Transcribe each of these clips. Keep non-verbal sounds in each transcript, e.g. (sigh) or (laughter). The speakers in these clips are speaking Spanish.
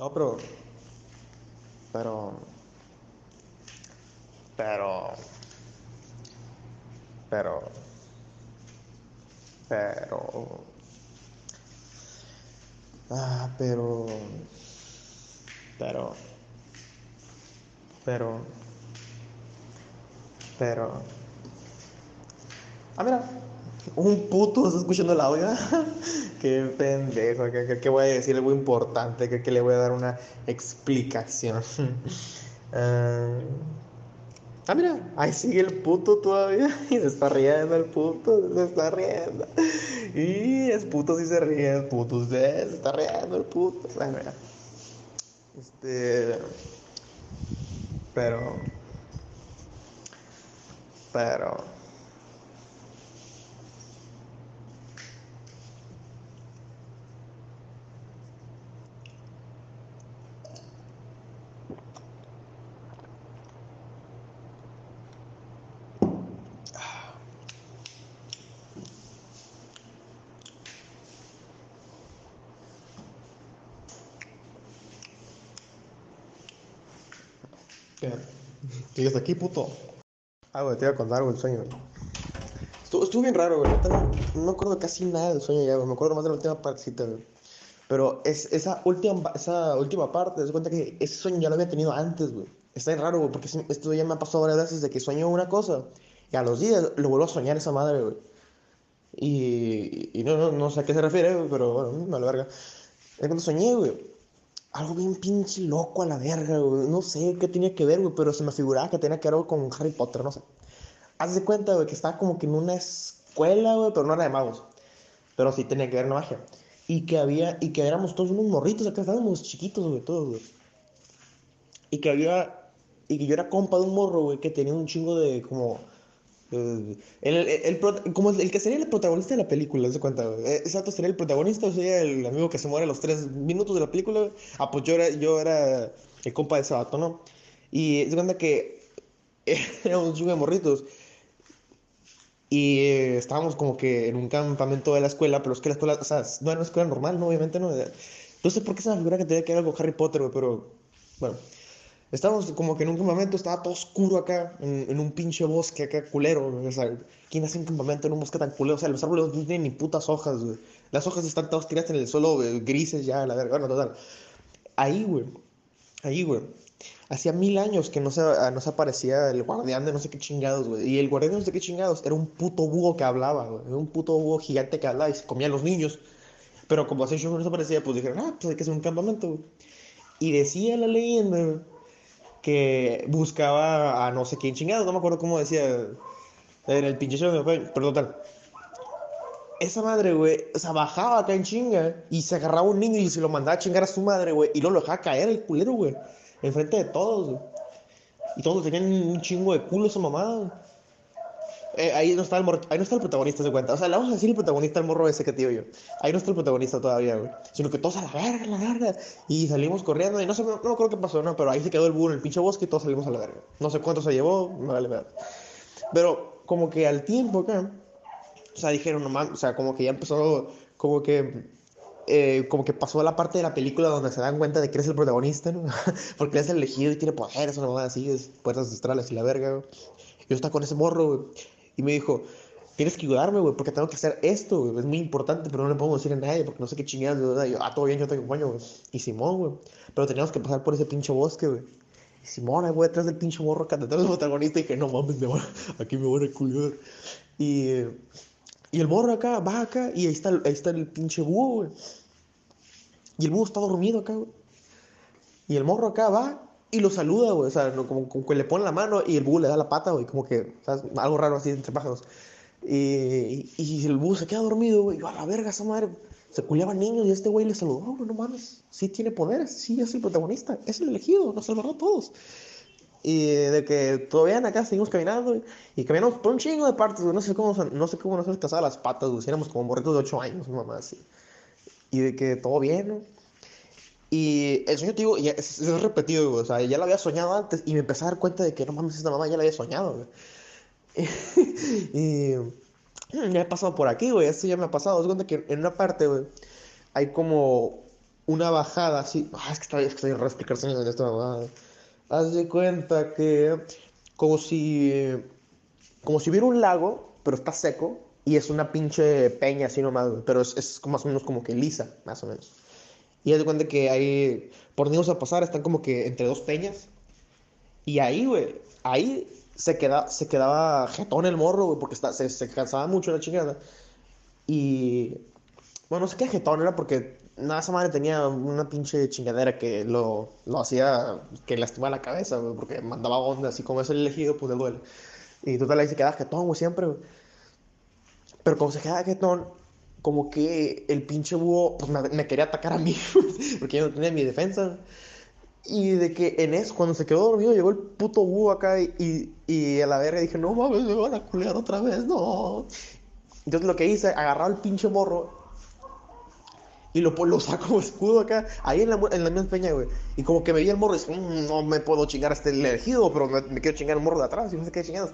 No, pero. Pero. Pero. Pero. Pero. Ah, pero. Pero. Pero. Pero. Ah, mira. Un puto está escuchando el audio. (laughs) Qué pendejo. ¿Qué, qué voy a decir algo importante? ¿Qué, que le voy a dar una explicación? (laughs) Ah, ah, mira. Ahí sigue el puto todavía. (laughs) Y se está riendo el puto. Se está riendo. Y es puto si se ríe. El puto se está riendo el puto. Mira. Este. Pero. Pero. ¿Sigues aquí, puto? Ah, güey, te iba a contar, güey, el sueño. Estuvo, estuvo bien raro, güey. No, no me acuerdo casi nada del sueño ya, güey. Me acuerdo más de la última partecita, güey. Pero es, esa, última, esa última parte, te cuenta que ese sueño ya lo había tenido antes, güey. Está bien raro, güey, porque esto ya me ha pasado varias veces de que sueño una cosa y a los días lo vuelvo a soñar esa madre, güey. Y, y no, no, no sé a qué se refiere, güey, pero bueno, me la verga. Es cuando soñé, güey. Algo bien pinche loco a la verga, güey. No sé qué tenía que ver, güey, pero se me figuraba que tenía que ver algo con Harry Potter, no sé. Haz de cuenta, güey, que estaba como que en una escuela, güey, pero no era de magos. Pero sí tenía que ver la magia. Y que había, y que éramos todos unos morritos acá, estábamos chiquitos, güey, todos, güey. Y que había, y que yo era compa de un morro, güey, que tenía un chingo de, como, el, el, el como el, que sería el protagonista de la película, de cuenta. Eh, Exacto, sería el protagonista, o sería el amigo que se muere a los tres minutos de la película. Ah, pues yo era, yo era el compa de ese vato, ¿no? Y de cuenta que (laughs) éramos un de morritos. Y eh, estábamos como que en un campamento de la escuela, pero es que la escuela, o sea, no era una escuela normal, ¿no? Obviamente, ¿no? No sé por qué se me figura que tenía que ver algo Harry Potter, pero bueno. Estábamos como que en un campamento, estaba todo oscuro acá, en, en un pinche bosque acá culero, O sea, ¿quién hace un campamento en un bosque tan culero? O sea, los árboles no tienen ni putas hojas, güey. Las hojas están todas tiradas en el suelo, güey, grises ya, la verga. Bueno, total. Ahí, güey. Ahí, güey. Hacía mil años que no se, ah, no se aparecía el guardián de no sé qué chingados, güey. Y el guardián de no sé qué chingados era un puto búho que hablaba, güey. Era un puto búho gigante que hablaba y se comía a los niños. Pero como hace show no se aparecía, pues dijeron, ah, pues hay que hacer un campamento, güey. Y decía la leyenda, güey, que buscaba a no sé quién chingados, no me acuerdo cómo decía en el pinche show, pero total. Esa madre, güey, o sea, bajaba acá en chinga y se agarraba un niño y se lo mandaba a chingar a su madre, güey, y luego lo dejaba caer el culero, güey, enfrente de todos, güey. Y todos tenían un chingo de culo esa mamada. Eh, ahí no está el ahí no está el protagonista, se cuenta. O sea, le vamos a decir el protagonista al morro ese que tío yo. Ahí no está el protagonista todavía, güey. Sino que todos a la verga, a la verga. Y salimos corriendo y no sé, no, no acuerdo qué pasó, no, pero ahí se quedó el búho en el pinche bosque y todos salimos a la verga. No sé cuánto se llevó, me vale verga. Pero como que al tiempo acá, o sea, dijeron, no mames, o sea, como que ya empezó, como que, eh, como que pasó la parte de la película donde se dan cuenta de que eres el protagonista, ¿no? (laughs) Porque eres el elegido y tiene poderes, una mamada así, puertas astrales y la verga. Yo estaba con ese morro, güey, y me dijo, tienes que ayudarme, güey, porque tengo que hacer esto, güey, es muy importante, pero no le podemos decir a nadie, porque no sé qué chingados, ¿verdad? Yo, ah, todo bien, yo te acompaño, güey. Y Simón, güey, pero teníamos que pasar por ese pinche bosque, güey. Y Simón, ahí, güey, detrás del pinche morro acá, detrás del protagonista, y dije, no mames, me voy, aquí me voy a culiar. Y, y el morro acá, va acá, y ahí está, ahí está el pinche búho, güey. Y el búho está dormido acá, güey. Y el morro acá va y lo saluda, güey. O sea, no, como, como que le pone la mano y el búho le da la pata, güey. Como que, ¿sabes? Algo raro así entre pájaros. Y, y, el búho se queda dormido, güey. Yo, a la verga, esa madre. Se culeaban niños y este güey le saludó, güey, no mames. Sí tiene poderes, sí es el protagonista, es el elegido, nos salvará a todos. Y de que todavía acá seguimos caminando y, y caminamos por un chingo de partes, güey. No sé cómo, no sé cómo nos pasado las patas, güey. Si éramos como morritos de 8 años, mamá, así. Y de que todo bien. Y el sueño, te digo, es, repetido, güey. O sea, ya lo había soñado antes y me empecé a dar cuenta de que no mames, esta mamá ya la había soñado, güey. (laughs) y ya he pasado por aquí, güey. Esto ya me ha pasado. Es cuenta que en una parte, güey, hay como una bajada así. Ah, es que está, es que está explicarse en esta mamada. Haz de cuenta que como si como si hubiera un lago, pero está seco y es una pinche peña así nomás, pero es, es más o menos como que lisa, más o menos. Y haz de cuenta que ahí, por donde a pasar, están como que entre dos peñas. Y ahí, güey, ahí se, queda, se quedaba jetón el morro, güey, porque está, se, se cansaba mucho la chingada. Y, bueno, no sé qué jetón era porque nada, esa madre tenía una pinche chingadera que lo, lo hacía que lastimaba la cabeza, güey, porque mandaba onda, así como es el elegido, pues le duele. Y total ahí se quedaba jetón, güey, siempre, güey. Pero como se quedaba jetón, como que el pinche búho pues, me, quería atacar a mí, (laughs) porque yo no tenía mi defensa. Y de que en eso, cuando se quedó dormido, llegó el puto búho acá y, y a la verga dije, no mames, me van a culear otra vez, no. Entonces lo que hice, agarrar el pinche morro y lo, lo saco como escudo acá, ahí en la, en la misma peña, güey. Y como que me vi el morro y dije, mm, no me puedo chingar a este elegido, pero me, quiero chingar el morro de atrás y no sé qué chingados.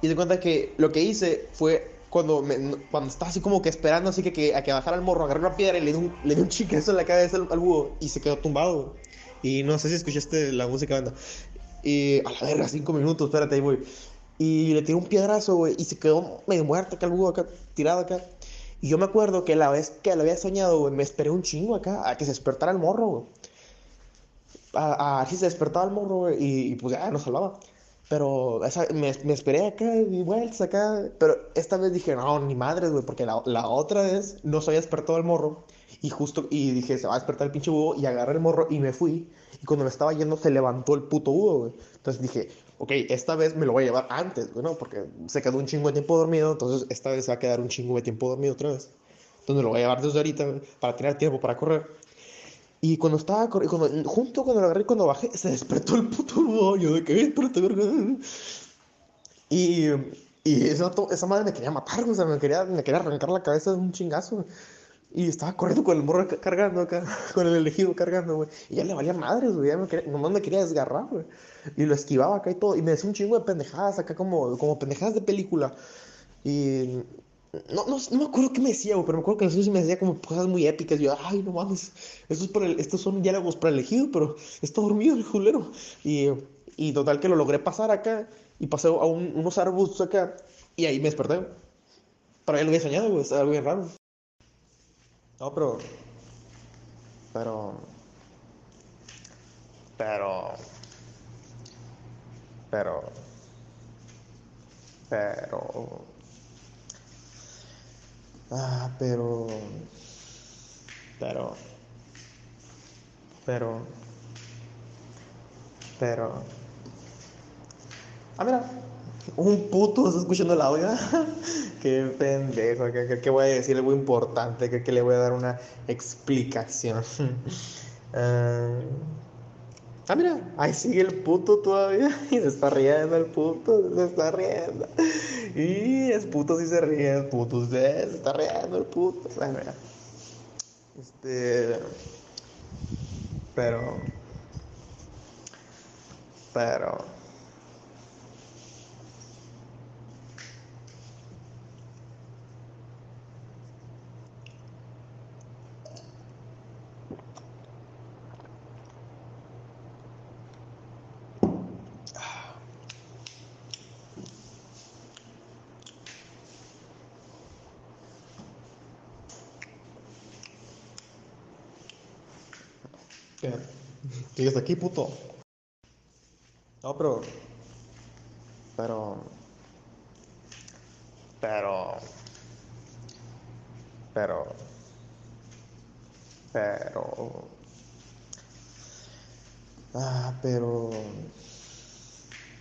Y se cuenta que lo que hice fue cuando, me, cuando estaba así como que esperando así que, que a que bajara el morro, agarré una piedra y le di un, le di un chingazo en la cabeza al, al búho y se quedó tumbado. Y no sé si escuchaste la música banda. Y a la verga, cinco minutos, espérate, ahí voy. Y le tiré un piedrazo, güey, y se quedó medio muerto acá el búho acá, tirado acá. Y yo me acuerdo que la vez que lo había soñado, güey, me esperé un chingo acá a que se despertara el morro, güey. A, a, si se despertaba el morro, güey, y, y, pues ya nos salvaba. Pero esa, me, me, esperé acá y vueltas acá. Pero esta vez dije, no, ni madre, güey, porque la, la, otra vez no se había despertado el morro. Y justo, y dije, se va a despertar el pinche búho. Y agarré el morro y me fui. Y cuando me estaba yendo, se levantó el puto búho, güey. Entonces dije, ok, esta vez me lo voy a llevar antes, güey, ¿no? Porque se quedó un chingo de tiempo dormido. Entonces esta vez va a quedar un chingo de tiempo dormido otra vez. Entonces lo voy a llevar desde ahorita, güey, para tener tiempo para correr. Y cuando estaba corriendo, junto cuando lo agarré, cuando bajé, se despertó el puto. Yo de que espérate, verga. Y, y esa, esa madre me quería matar, o sea, me quería, me quería arrancar la cabeza de un chingazo. Y estaba corriendo con el morro cargando acá, (laughs) con el elegido cargando, güey. Y ya le valía madres, güey. Me quería, nomás me quería desgarrar, güey. Y lo esquivaba acá y todo. Y me decía un chingo de pendejadas acá, como, como pendejadas de película. Y no, no, no me acuerdo qué me decía, güey, pero me acuerdo que los me decía como cosas muy épicas. Yo, ay, no mames, esto es por el, estos son diálogos para el elegido, pero está dormido el julero. Y, y total que lo logré pasar acá. Y pasé a un, unos arbustos acá. Y ahí me desperté. Pero ya lo había soñado, güey, estaba bien raro. No, pero. Pero. Pero. Pero. Pero. Ah, pero. Pero. Pero. Pero. Ah, mira. Un puto, ¿estás escuchando el audio? (laughs) Qué pendejo, ¿qué, voy a decir algo importante? ¿Qué, que le voy a dar una explicación? uh... (laughs) Ah, mira, ahí sigue el puto todavía. (laughs) Y se está riendo el puto, se está riendo. Y es puto si se ríe, el puto se está riendo el puto. Bueno, mira. Este. Pero. Pero. ¿Sigues aquí, puto? No, pero. Pero. Pero. Pero. Pero. Ah, pero.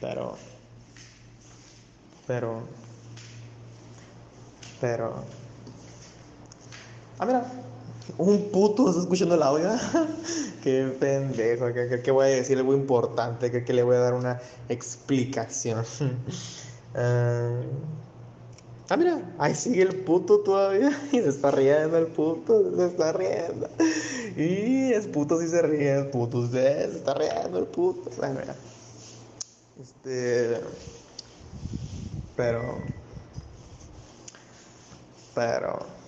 Pero. Pero. Pero. Ah, mira. Un puto, ¿estás escuchando el audio? (laughs) Qué pendejo, ¿qué, voy a decir algo importante? ¿Qué, le voy a dar una explicación? uh... (laughs) Ah, mira, ahí sigue el puto todavía. (laughs) Y se está riendo el puto, se está riendo. Y es puto si se ríe, el puto se está riendo el puto. Mira. Este. Pero. Pero.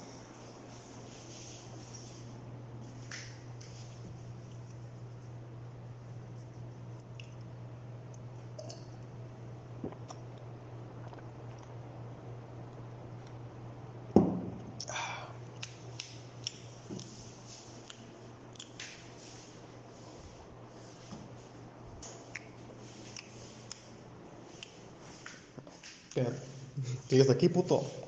Llegas aquí, puto.